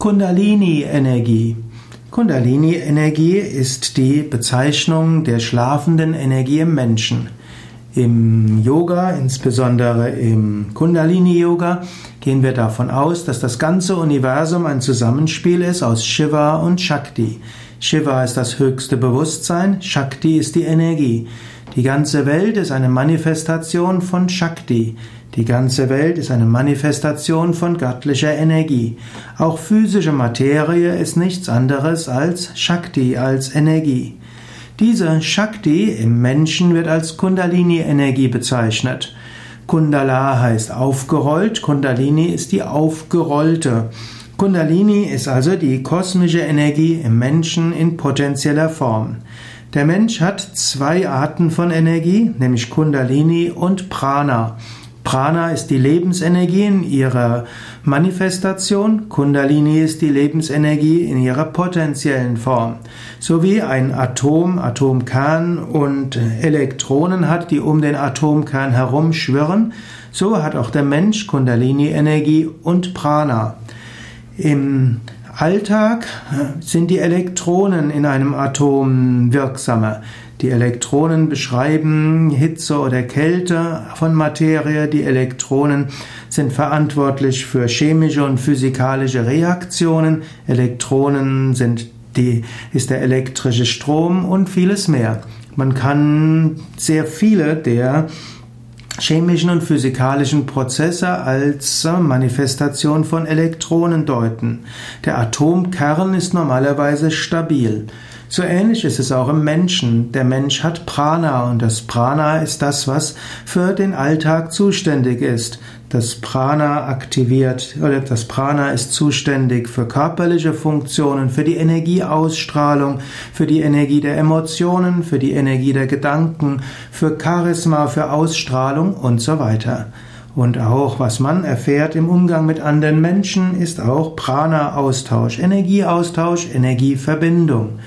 Kundalini-Energie. Kundalini-Energie ist die Bezeichnung der schlafenden Energie im Menschen. Im Yoga, insbesondere im Kundalini-Yoga, gehen wir davon aus, dass das ganze Universum ein Zusammenspiel ist aus Shiva und Shakti. Shiva ist das höchste Bewusstsein, Shakti ist die Energie. Die ganze Welt ist eine Manifestation von Shakti. Die ganze Welt ist eine Manifestation von göttlicher Energie. Auch physische Materie ist nichts anderes als Shakti, als Energie. Diese Shakti im Menschen wird als Kundalini-Energie bezeichnet. Kundala heißt aufgerollt, Kundalini ist die aufgerollte. Kundalini ist also die kosmische Energie im Menschen in potenzieller Form. Der Mensch hat zwei Arten von Energie, nämlich Kundalini und Prana. Prana ist die Lebensenergie in ihrer Manifestation, Kundalini ist die Lebensenergie in ihrer potenziellen Form. So wie ein Atom, Atomkern und Elektronen hat, die um den Atomkern herum schwirren, so hat auch der Mensch Kundalini-Energie und Prana. Im Alltag sind die Elektronen in einem Atom wirksamer. Die Elektronen beschreiben Hitze oder Kälte von Materie. Die Elektronen sind verantwortlich für chemische und physikalische Reaktionen. Elektronen sind die, ist der elektrische Strom und vieles mehr. Man kann sehr viele der chemischen und physikalischen Prozesse als Manifestation von Elektronen deuten. Der Atomkern ist normalerweise stabil. So ähnlich ist es auch im Menschen. Der Mensch hat Prana und das Prana ist das, was für den Alltag zuständig ist. Das Prana aktiviert oder das Prana ist zuständig für körperliche Funktionen, für die Energieausstrahlung, für die Energie der Emotionen, für die Energie der Gedanken, für Charisma, für Ausstrahlung und so weiter. Und auch was man erfährt im Umgang mit anderen Menschen ist auch Prana-Austausch, Energieaustausch, Energieverbindung.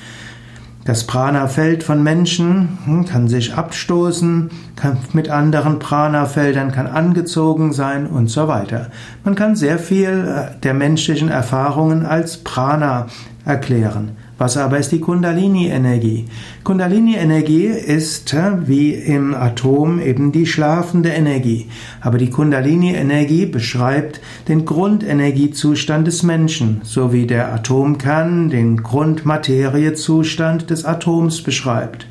Das Prana-Feld von Menschen hm, kann sich abstoßen, kann mit anderen Prana-Feldern kann angezogen sein und so weiter. Man kann sehr viel äh, der menschlichen Erfahrungen als Prana erklären. Was aber ist die Kundalini-Energie? Kundalini-Energie ist wie im Atom eben die schlafende Energie. Aber die Kundalini-Energie beschreibt den Grundenergiezustand des Menschen, so wie der Atomkern den Grundmateriezustand des Atoms beschreibt.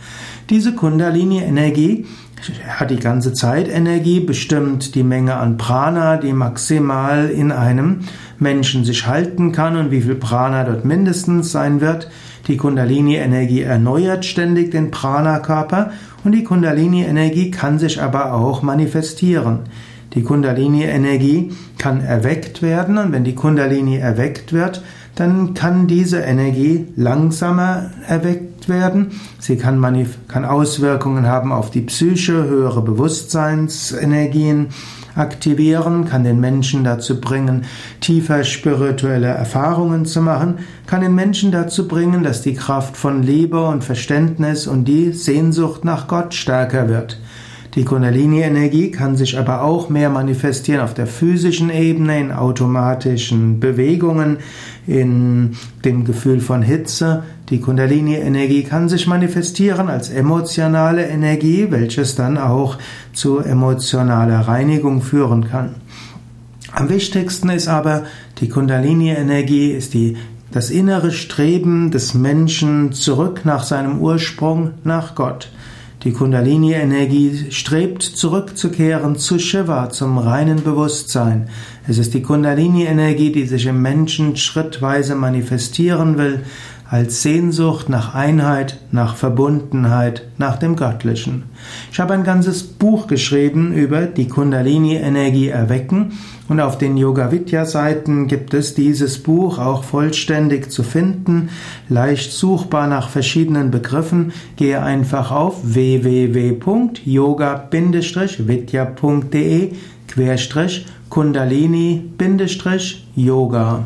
Diese Kundalini-Energie hat die ganze Zeit Energie, bestimmt die Menge an Prana, die maximal in einem Menschen sich halten kann und wie viel Prana dort mindestens sein wird. Die Kundalini-Energie erneuert ständig den Prana-Körper und die Kundalini-Energie kann sich aber auch manifestieren. Die Kundalini-Energie kann erweckt werden und wenn die Kundalini erweckt wird, dann kann diese Energie langsamer erweckt werden. Sie kann, kann Auswirkungen haben auf die Psyche, höhere Bewusstseinsenergien aktivieren, kann den Menschen dazu bringen, tiefer spirituelle Erfahrungen zu machen, kann den Menschen dazu bringen, dass die Kraft von Liebe und Verständnis und die Sehnsucht nach Gott stärker wird. Die Kundalini-Energie kann sich aber auch mehr manifestieren auf der physischen Ebene, in automatischen Bewegungen, in dem Gefühl von Hitze. Die Kundalini-Energie kann sich manifestieren als emotionale Energie, welches dann auch zu emotionaler Reinigung führen kann. Am wichtigsten ist aber, die Kundalini-Energie ist die das innere Streben des Menschen zurück nach seinem Ursprung, nach Gott. Die Kundalini-Energie strebt zurückzukehren zu Shiva, zum reinen Bewusstsein. Es ist die Kundalini-Energie, die sich im Menschen schrittweise manifestieren will, als Sehnsucht nach Einheit, nach Verbundenheit, nach dem Göttlichen. Ich habe ein ganzes Buch geschrieben über die Kundalini-Energie erwecken und auf den Yoga Vidya Seiten gibt es dieses Buch auch vollständig zu finden, leicht suchbar nach verschiedenen Begriffen. Gehe einfach auf www.yoga-vidya.de Kundalini-Yoga